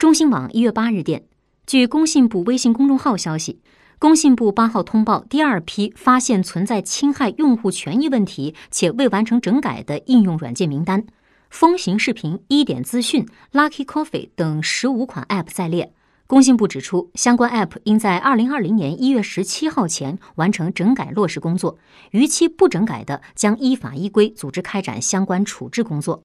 中新网一月八日电据工信部微信公众号消息工信部八号通报第二批发现存在侵害用户权益问题且未完成整改的应用软件名单。风行视频一点资讯 lucky coffee 等十五款 app 在列。工信部指出相关 app 应在二零二零年一月十七号前完成整改落实工作逾期不整改的将依法依规组织开展相关处置工作。